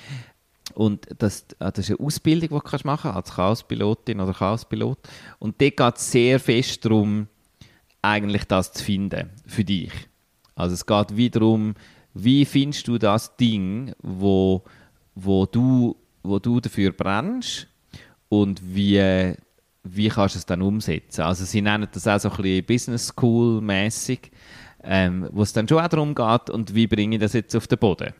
Und das, äh, das ist eine Ausbildung, die du kannst machen als Chaospilotin oder Chaospilot. Und dort geht es sehr fest darum, eigentlich das zu finden für dich. Also es geht wiederum, wie findest du das Ding, wo, wo, du, wo du dafür brennst und wie, wie kannst du es dann umsetzen. Also sie nennen das auch so ein Business School mäßig ähm, wo es dann schon auch darum geht, und wie bringe ich das jetzt auf den Boden.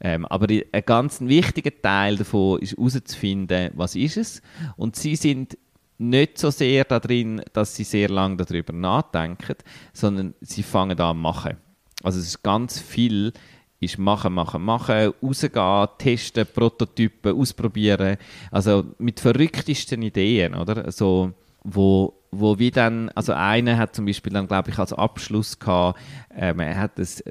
Ähm, aber ein ganz wichtiger Teil davon ist herauszufinden, was ist es. Und sie sind nicht so sehr darin, dass sie sehr lange darüber nachdenken, sondern sie fangen an machen. Also es ist ganz viel ist machen, machen, machen, rausgehen, testen, Prototypen, ausprobieren. Also mit verrücktesten Ideen, oder? Also, wo, wo wie dann, also einer hat zum Beispiel dann, glaube ich, als Abschluss gehabt, ähm, er hat das,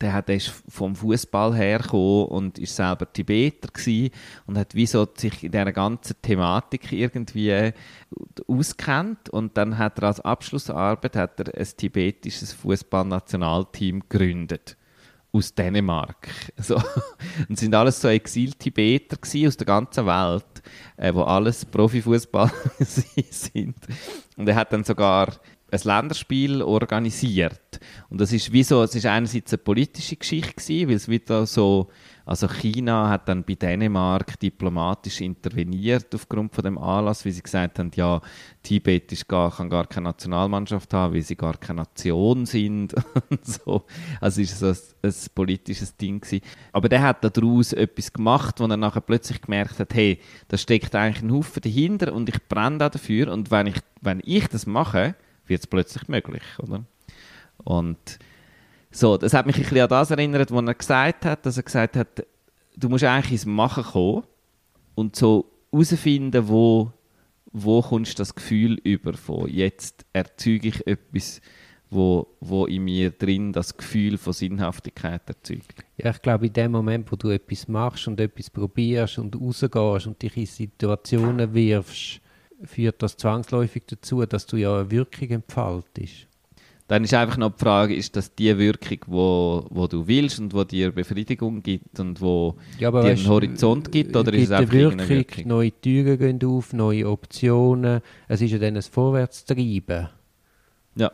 der, hat, der ist vom Fußball hergekommen und ist selber Tibeter gewesen und hat wie so sich in dieser ganzen Thematik irgendwie auskennt und dann hat er als Abschlussarbeit hat er ein tibetisches Fußballnationalteam gegründet aus Dänemark. So. Und sind alles so Exil-Tibeter aus der ganzen Welt, äh, wo alles Profifußball sind. Und er hat dann sogar ein Länderspiel organisiert. Und das ist wie es ist einerseits eine politische Geschichte gewesen, weil es wieder so also China hat dann bei Dänemark diplomatisch interveniert aufgrund von dem Anlass, wie sie gesagt haben, ja, Tibet ist gar, kann gar keine Nationalmannschaft haben, weil sie gar keine Nation sind. so. Also ist es ein, ein, politisches Ding gewesen. Aber der hat daraus etwas gemacht, wo er nachher plötzlich gemerkt hat, hey, da steckt eigentlich ein Haufen dahinter und ich brenne da dafür und wenn ich, wenn ich das mache, wird es plötzlich möglich, oder? Und so, das hat mich ein bisschen an das erinnert, was er gesagt hat, dass er gesagt hat, du musst eigentlich ins Machen kommen und so herausfinden, wo, wo kommst das Gefühl über von jetzt erzeuge ich etwas, wo, wo in mir drin das Gefühl von Sinnhaftigkeit erzeugt. Ja, ich glaube, in dem Moment, wo du etwas machst und etwas probierst und rausgehst und dich in Situationen wirfst, führt das zwangsläufig dazu, dass du ja eine Wirkung entfaltest. Dann ist einfach noch die Frage, ist das die Wirkung, wo, wo du willst und wo dir Befriedigung gibt und wo ja, dir einen Horizont gibt? Oder ist es einfach Wirkung, Wirkung? Neue Türen gehen auf, neue Optionen. Es ist ja dann ein Vorwärtstreiben. Ja.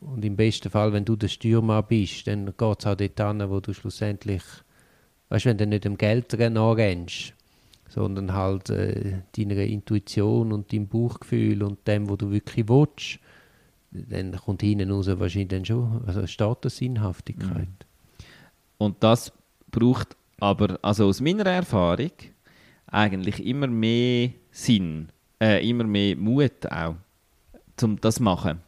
Und im besten Fall, wenn du der Stürmer bist, dann geht es auch dort an, wo du schlussendlich, weißt du, wenn du nicht dem Geld nachrennst, sondern halt äh, deiner Intuition und deinem Bauchgefühl und dem, wo du wirklich willst, dann kommt hinten raus wahrscheinlich dann schon also Statussinnhaftigkeit. Mhm. Und das braucht aber, also aus meiner Erfahrung, eigentlich immer mehr Sinn, äh, immer mehr Mut auch, um das zu machen.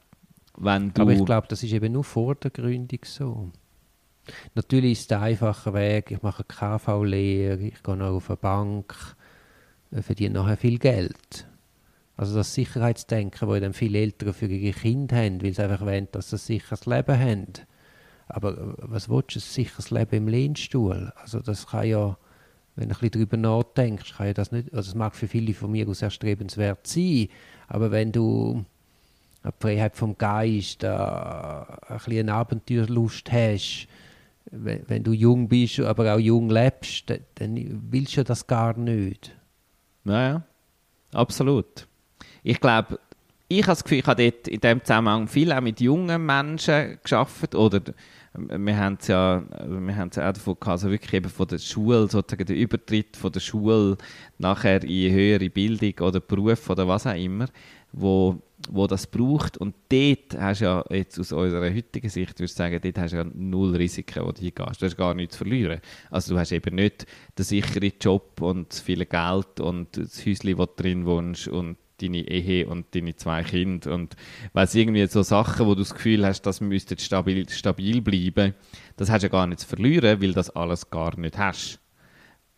Wenn du aber ich glaube, das ist eben nur vor der Gründung so. Natürlich ist der einfache Weg, ich mache KV-Lehre, ich gehe noch auf eine Bank, äh, verdiene nachher viel Geld. Also das Sicherheitsdenken, das dann viele Eltern für ihre Kinder haben, weil sie einfach wollen, dass sie ein sicheres Leben haben. Aber äh, was willst du, ein sicheres Leben im Lehnstuhl? Also das kann ja, wenn du ein bisschen darüber nachdenkst, kann ja das nicht, also es mag für viele von mir aus erstrebenswert sein, aber wenn du eine Freiheit vom Geist, äh, ein bisschen Abenteuerlust hast, wenn, du jung bist, aber auch jung lebst, dann, dann willst du das gar nicht. Naja, absolut ich glaube, ich habe das Gefühl, ich habe dort in diesem Zusammenhang viel auch mit jungen Menschen geschafft oder wir haben es ja, es ja auch davon gehabt, also wirklich eben von der Schule, sozusagen der Übertritt von der Schule nachher in höhere Bildung oder Beruf oder was auch immer, wo, wo das braucht. Und dort hast du ja jetzt aus unserer heutigen Sicht, würde ich sagen, dort hast du ja null Risiken, wo du hingehst. Du hast gar nichts zu verlieren. Also du hast eben nicht den sicheren Job und das viele Geld und das Häuschen, wo du drin wohnst und deine Ehe und deine zwei Kinder und weiss, irgendwie so Sachen, wo du das Gefühl hast, das müsste stabil, stabil bleiben, das hast du ja gar nicht zu verlieren, weil das alles gar nicht hast.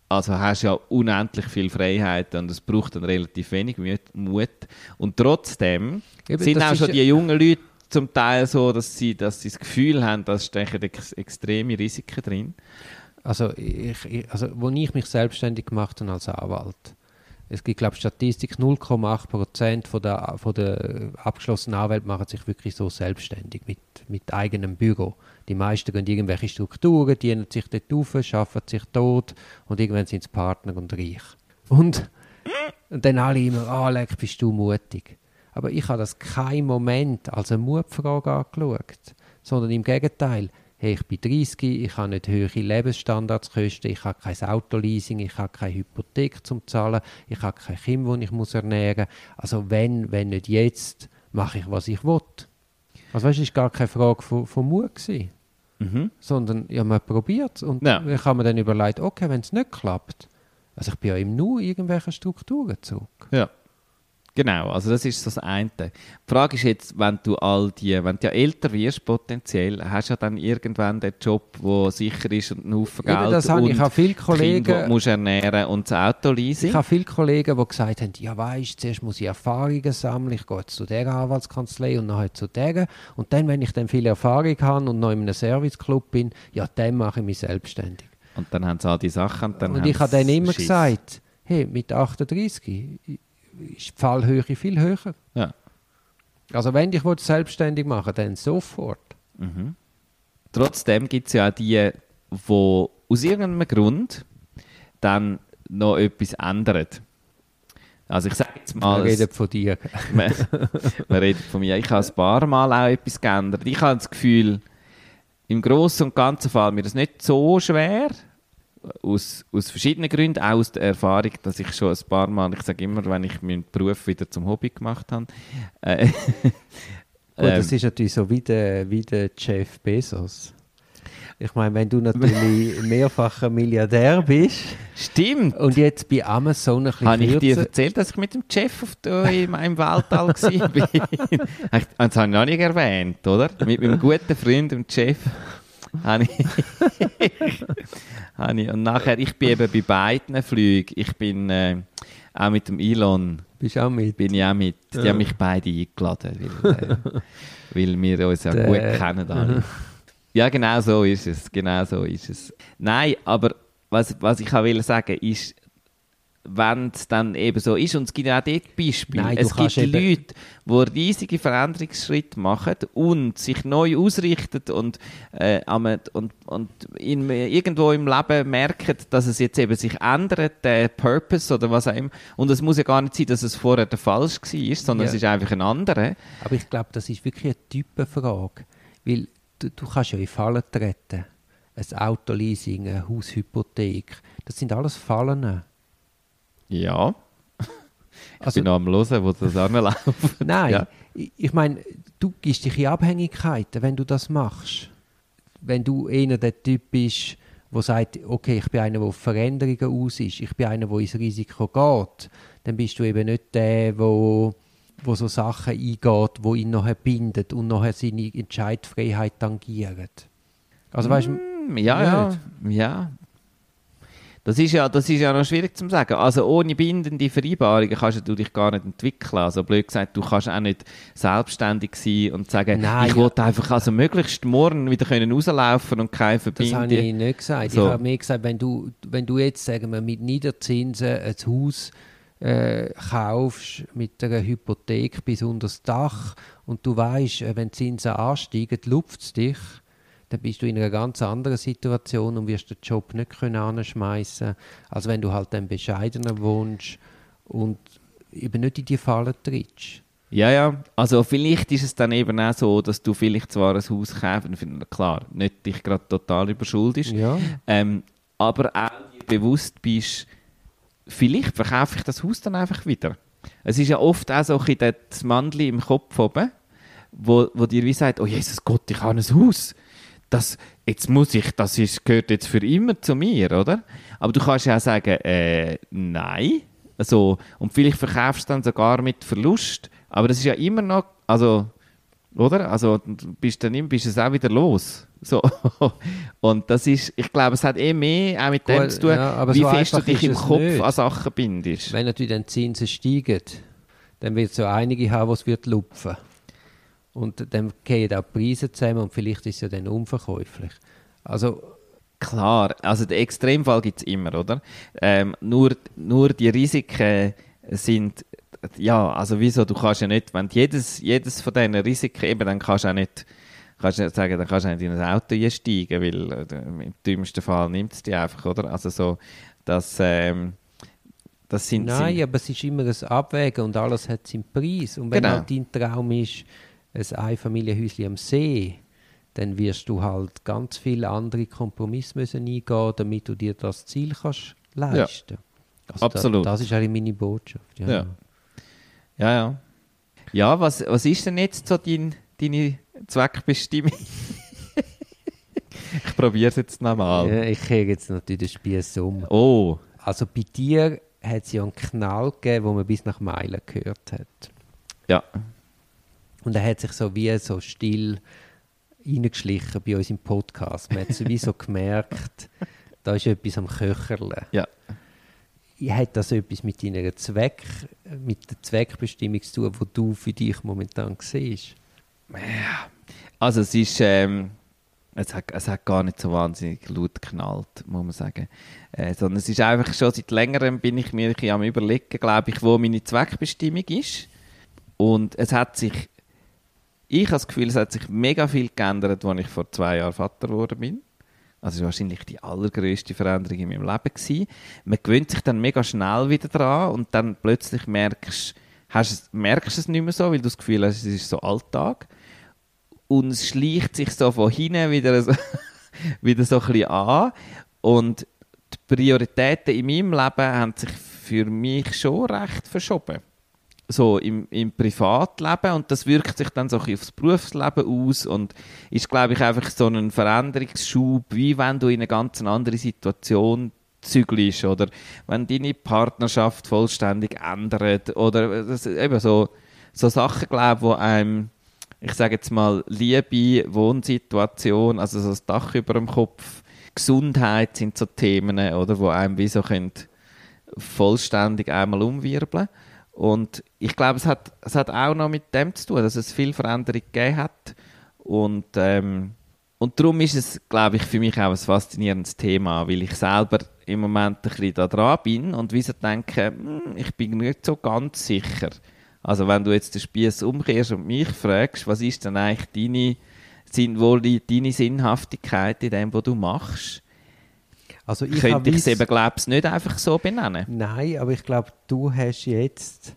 Also hast du ja unendlich viel Freiheit und es braucht dann relativ wenig Mut. Und trotzdem Eben, sind auch schon die jungen Leute zum Teil so, dass sie, dass sie das Gefühl haben, da stecken ex extreme Risiken drin. Also, ich, also, wo ich mich selbstständig gemacht habe als Anwalt, es gibt, glaube ich, Statistik, 0,8 Prozent von der, von der abgeschlossenen Anwälte machen sich wirklich so selbstständig mit, mit eigenem Büro. Die meisten gehen irgendwelche Strukturen, dienen sich dort auf, schaffen sich tot und irgendwann sind sie Partner und reich. Und, und dann alle immer, ah, oh, bist du mutig. Aber ich habe das keinen Moment als eine Mutfrage angeschaut, sondern im Gegenteil, hey, ich bin 30, ich habe nicht höhere Lebensstandardskosten, ich habe kein Autoleasing, ich habe keine Hypothek zum Zahlen, ich habe kein Kind, das ich muss ernähren muss. Also wenn, wenn nicht jetzt, mache ich, was ich will. Also weißt es war gar keine Frage von, von Mut, gewesen, Mhm. sondern ja, man probiert es und Ja. dann kann man dann überlegt, okay, wenn es nicht klappt, also ich bin ja im Nu irgendwelche Strukturen zurück. Ja. Genau, also das ist so das eine. Die Frage ist jetzt, wenn du all die, wenn du ja älter wirst potenziell, hast du ja dann irgendwann den Job, der sicher ist und einen Haufen Geld Eben, das ich. und Ich habe viele Kinder, Kollegen, du musst ernähren und das Auto ich leasing. habe viele Kollegen, die gesagt haben, ja weisst, zuerst muss ich Erfahrungen sammeln, ich gehe jetzt zu dieser Anwaltskanzlei und nachher zu dieser und dann, wenn ich dann viel Erfahrung habe und noch in einem Serviceclub bin, ja, dann mache ich mich selbstständig. Und dann haben sie all die Sachen. Und, dann und ich habe dann immer Schiss. gesagt, hey, mit 38 ist die Fallhöhe viel höher. Ja. Also wenn ich selbstständig machen dann sofort. Trotzdem gibt es ja auch die, die aus irgendeinem Grund dann noch etwas ändern. Also ich sage jetzt mal, Wir reden von dir. man, man redet von mir. Ich habe ein paar Mal auch etwas geändert. Ich habe das Gefühl, im Großen und Ganzen fällt mir das nicht so schwer. Aus, aus verschiedenen Gründen, auch aus der Erfahrung, dass ich schon ein paar Mal, ich sage immer, wenn ich meinen Beruf wieder zum Hobby gemacht habe, äh, Gut, das ähm, ist natürlich so wie der, wie der Jeff Bezos. Ich meine, wenn du natürlich mehrfacher Milliardär bist stimmt. und jetzt bei Amazon ein bisschen Habe ich dir erzählt, dass ich mit dem Chef auf der, in meinem Weltall war? das habe ich noch nicht erwähnt, oder? Mit meinem guten Freund, dem Chef. Habe ich, habe ich, und nachher, ich bin eben bei beiden Flügen. Ich bin äh, auch mit dem Elon, bist auch mit. bin ich auch mit. Die haben mich beide eingeladen, weil, äh, weil wir uns ja gut kennen alle. Ja, genau so ist es. Genau so ist es. Nein, aber was, was ich auch will sagen ist, wenn es dann eben so ist, und es gibt ja auch dort Beispiele, Nein, es gibt Leute, die riesige Veränderungsschritte machen und sich neu ausrichten und, äh, und, und in, irgendwo im Leben merken, dass es jetzt eben sich ändert, der Purpose oder was auch immer. Und es muss ja gar nicht sein, dass es vorher der falsch war, sondern Ja. es ist einfach ein anderer. Aber ich glaube, das ist wirklich eine Typenfrage. Weil du, du kannst ja in Fallen treten. Ein Autoleasing, eine Haushypothek. Das sind alles Fallen. Ja. Ich Also- bin noch am Hören, wo das anläuft. Nein, Ja. ich, ich meine, du gibst dich in Abhängigkeiten, wenn du das machst. Wenn du einer der Typ bist, der sagt, okay, ich bin einer, der auf Veränderungen aus ist, ich bin einer, der ins Risiko geht, dann bist du eben nicht der, wo, wo so Sachen eingeht, wo ihn nachher bindet und nachher seine Entscheidfreiheit tangiert. Also weißt du, Hm, Ja, ja, ja. Das ist ja, das ist ja noch schwierig zu sagen. Also ohne bindende Vereinbarungen kannst du dich gar nicht entwickeln. Also blöd gesagt, du kannst auch nicht selbstständig sein und sagen, Nein, ich ja. will einfach also möglichst morgen wieder können rauslaufen und keine Das habe Verbindung. ich nicht gesagt. So. Ich habe mir gesagt, wenn du, wenn du jetzt, sagen wir, mit Niederzinsen ein Haus äh, kaufst, mit einer Hypothek bis unter das Dach und du weißt, äh, wenn die Zinsen ansteigen, lupft es dich, dann bist du in einer ganz anderen Situation und wirst den Job nicht können anschmeißen, als wenn du halt dann bescheidener wohnst und eben nicht in die Falle trittst. Ja, ja. Also vielleicht ist es dann eben auch so, dass du vielleicht zwar ein Haus kaufst, klar, nicht dich gerade total überschuldest, Ja. Ähm, aber auch dir bewusst bist, vielleicht verkaufe ich das Haus dann einfach wieder. Es ist ja oft auch so ein das Mandli im Kopf oben, wo, wo dir wie sagt, oh Jesus Gott, ich habe ein Haus. Das, jetzt muss ich, das ist, gehört jetzt für immer zu mir, oder? Aber du kannst ja auch sagen, äh, nein. Also, und vielleicht verkaufst du dann sogar mit Verlust. Aber das ist ja immer noch, also, oder? Also, du bist dann immer, bist es auch wieder los. So. Und das ist, ich glaube, es hat eh mehr auch mit dem Gut, zu tun, ja, wie so fest du dich im Kopf nicht. an Sachen bindest. Wenn natürlich dann die Zinsen steigen, dann wird es so einige haben, die es wird lupfen. Und dann gehen auch die Preise zusammen und vielleicht ist es ja dann unverkäuflich. Also, Klar, also den Extremfall gibt es immer, oder? Ähm, nur, nur die Risiken sind, ja, also wieso, du kannst ja nicht, wenn jedes, jedes von diesen Risiken eben, dann kannst du auch nicht, kannst du nicht sagen, dann kannst du nicht in ein Auto einsteigen, weil äh, im dümmsten Fall nimmt es dich einfach, oder? Also so, das, ähm, das sind, nein, sind aber es ist immer ein Abwägen und alles hat seinen Preis. Und wenn Genau. halt dein Traum ist, ein Einfamilienhäuschen am See, dann wirst du halt ganz viele andere Kompromisse müssen eingehen, damit du dir das Ziel kannst leisten. Also Absolut. Da, das ist eigentlich meine Botschaft. Ja. Ja. Ja, ja. Ja, was, was ist denn jetzt so dein, deine Zweckbestimmung? ich probiere es jetzt nochmal. Ja, ich kehre jetzt natürlich den Spieß um. Oh, Also bei dir hat es ja einen Knall gegeben, wo man bis nach Meilen gehört hat. ja. Und er hat sich so wie so still reingeschlichen bei uns im Podcast. Man hat so wie so gemerkt, da ist etwas am Köcherle. Ja. Hat das etwas mit deiner Zweck, mit der Zweckbestimmung zu tun, wo du für dich momentan siehst? Also es ist, ähm, es hat, es hat gar nicht so wahnsinnig laut geknallt, muss man sagen. Äh, sondern es ist einfach schon seit längerem bin ich mir ein am überlegen, glaube ich, wo meine Zweckbestimmung ist. Und es hat sich, ich habe das Gefühl, es hat sich mega viel geändert, als ich vor zwei Jahren Vater geworden bin. Also wahrscheinlich die allergrößte Veränderung in meinem Leben. Gewesen. Man gewöhnt sich dann mega schnell wieder dran und dann plötzlich merkst, hast, merkst es nicht mehr so, weil du das Gefühl hast, es ist so Alltag und es schleicht sich so von hinten wieder so, wieder so ein bisschen an. Und die Prioritäten in meinem Leben haben sich für mich schon recht verschoben. So im, im Privatleben und das wirkt sich dann so ein aufs Berufsleben aus und ist, glaube ich, einfach so ein Veränderungsschub, wie wenn du in eine ganz andere Situation zügelst oder wenn deine Partnerschaft vollständig ändert oder das, eben so, so Sachen, glaube ich, wo einem ich sage jetzt mal, Liebe, Wohnsituation, also so das Dach über dem Kopf, Gesundheit sind so Themen, oder, wo einem wie so können vollständig einmal umwirbeln Und ich glaube, es hat, es hat auch noch mit dem zu tun, dass es viel Veränderung gegeben hat. Und, ähm, und darum ist es, glaube ich, für mich auch ein faszinierendes Thema, weil ich selber im Moment ein bisschen da dran bin und wie so denke, hm, ich bin nicht so ganz sicher. Also wenn du jetzt den Spieß umkehrst und mich fragst, was ist denn eigentlich deine, deine Sinnhaftigkeit in dem, was du machst, Also ich könnte ich es eben, glaube ich, nicht einfach so benennen. Nein, aber ich glaube, du hast jetzt,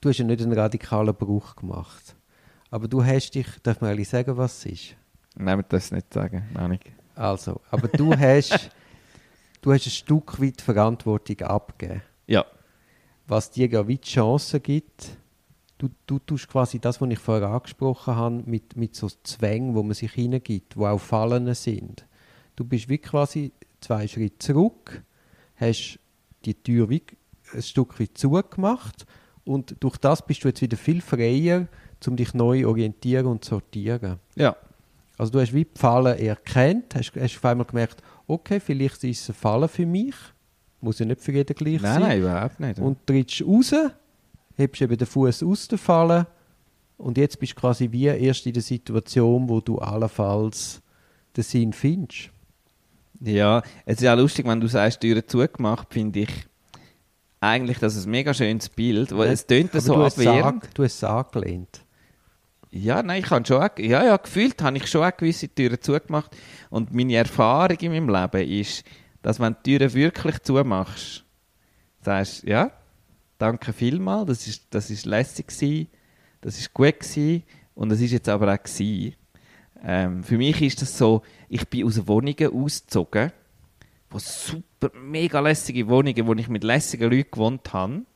du hast ja nicht einen radikalen Bruch gemacht. Aber du hast dich, darf man ehrlich sagen, was es ist? Nein, wir das nicht sagen, nicht. Also, aber du hast, du hast ein Stück weit Verantwortung abgegeben. Ja, Was dir ja wie die Chance gibt, du, du tust quasi das, was ich vorher angesprochen habe, mit, mit so Zwängen, wo man sich hineingibt, wo auch Fallen sind. Du bist wie quasi zwei Schritte zurück, hast die Tür wie ein Stück weit zugemacht und durch das bist du jetzt wieder viel freier, um dich neu orientieren und sortieren. ja, Also du hast wie die Fallen erkannt, hast, hast auf einmal gemerkt, okay, vielleicht ist es eine Falle für mich, muss ja nicht für jeden gleich nein, sein. nein, überhaupt nicht. Und trittst raus, hebst eben den Fuß aus der Falle und jetzt bist du quasi wie erst in der Situation, wo du allenfalls den Sinn findest. Ja, es ist auch lustig, wenn du sagst, Türen zugemacht, finde ich eigentlich das ist ein mega schönes Bild, weil es tönt so du hast es abwehrend. ange- Du hast es angelehnt. Ja, nein, ich habe schon, ja, ja, gefühlt habe ich schon auch gewisse Türen zugemacht. Und meine Erfahrung in meinem Leben ist, dass wenn du die Türen wirklich zumachst, sagst ja, danke vielmal, das ist, das ist lässig gewesen, das ist gut gewesen und das ist jetzt aber auch gewesen. Ähm, für mich ist das so, ich bin aus Wohnungen ausgezogen, wo super, mega lässige Wohnungen, wo ich mit lässigen Leuten gewohnt habe.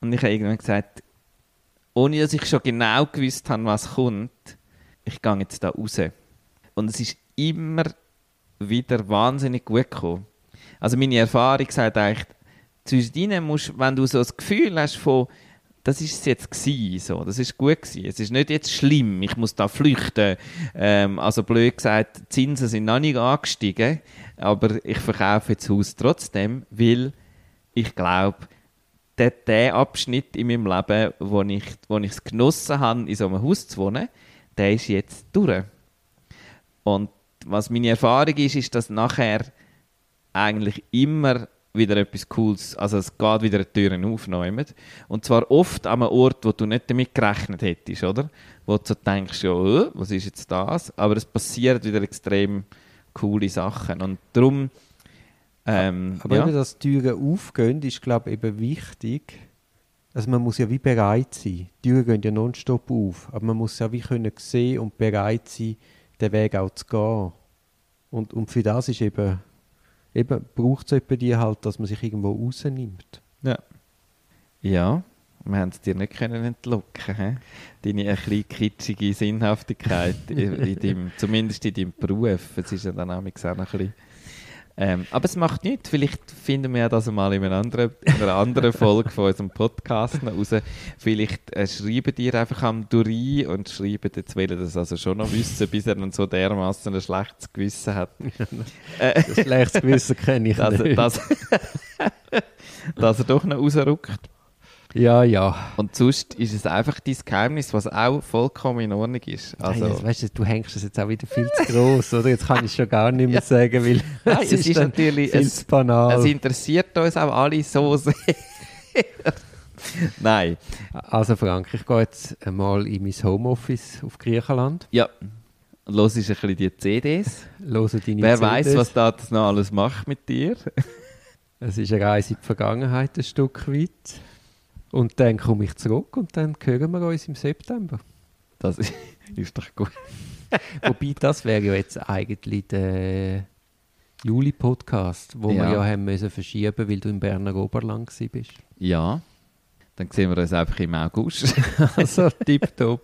Und ich habe irgendwann gesagt, ohne dass ich schon genau gewusst habe, was kommt, ich gehe jetzt da raus. Und es ist immer wieder wahnsinnig gut gekommen. Also meine Erfahrung sagt eigentlich, zwischen musst, wenn du so das Gefühl hast von, das ist es jetzt gewesen, so, das ist gut gewesen. Es ist nicht jetzt schlimm, ich muss da flüchten. Ähm, also blöd gesagt, die Zinsen sind noch nicht angestiegen, aber ich verkaufe jetzt das Haus trotzdem, weil ich glaube, der, der Abschnitt in meinem Leben, wo ich, wo ich es genossen habe, in so einem Haus zu wohnen, der ist jetzt durch. Und was meine Erfahrung ist, ist, dass nachher eigentlich immer wieder etwas Cooles, also es geht wieder eine Türen aufnehmen. Und zwar oft an einem Ort, wo du nicht damit gerechnet hättest, oder? Wo du so denkst, ja, äh, was ist jetzt das? Aber es passieren wieder extrem coole Sachen. Und darum, ähm, Aber ja. eben, dass Türen aufgehen, ist, glaube ich, eben wichtig. Also man muss ja wie bereit sein. Die Türen gehen ja nonstop auf. Aber man muss ja wie können sehen und bereit sein, den Weg auch zu gehen. Und, und für das ist eben, eben braucht es etwa die halt, dass man sich irgendwo rausnimmt. Ja. Ja. Wir haben es dir nicht können entlocken he? Deine ein bisschen kitschige Sinnhaftigkeit, in, in deinem, zumindest in deinem Beruf. Es ist ja dann auch noch ein bisschen ähm, aber es macht nichts. Vielleicht finden wir das mal in einer anderen, in einer anderen Folge von unserem Podcast raus. Vielleicht äh, schreiben dir einfach am Durin und schreiben, jetzt will er das also schon noch wissen, bis er dann so dermaßen ein schlechtes Gewissen hat. äh, ein schlechtes Gewissen kenne ich dass, nicht. Dass, dass er doch noch rausrückt. Ja, ja. Und sonst ist es einfach dein Geheimnis, was auch vollkommen in Ordnung ist. Also, Nein, weißt du, du hängst das jetzt auch wieder viel zu groß, oder? Jetzt kann ich schon gar nicht mehr ja. sagen, weil Nein, es, es ist, natürlich viel es, banal. Es interessiert uns auch alle so sehr. Nein. Also Frank, ich gehe jetzt einmal in mein Homeoffice auf Griechenland. Ja. Und los ist ein bisschen die CDs. Deine Wer weiß, was das noch alles macht mit dir? es ist eine Reise in die Vergangenheit ein Stück weit. Und dann komme ich zurück und dann hören wir uns im September. Das ist, doch gut. Wobei, das wäre ja jetzt eigentlich der Juli-Podcast, wo ja. wir ja haben müssen verschieben, weil du im Berner Oberland bist. Ja, dann sehen wir uns einfach im August. also tipptopp.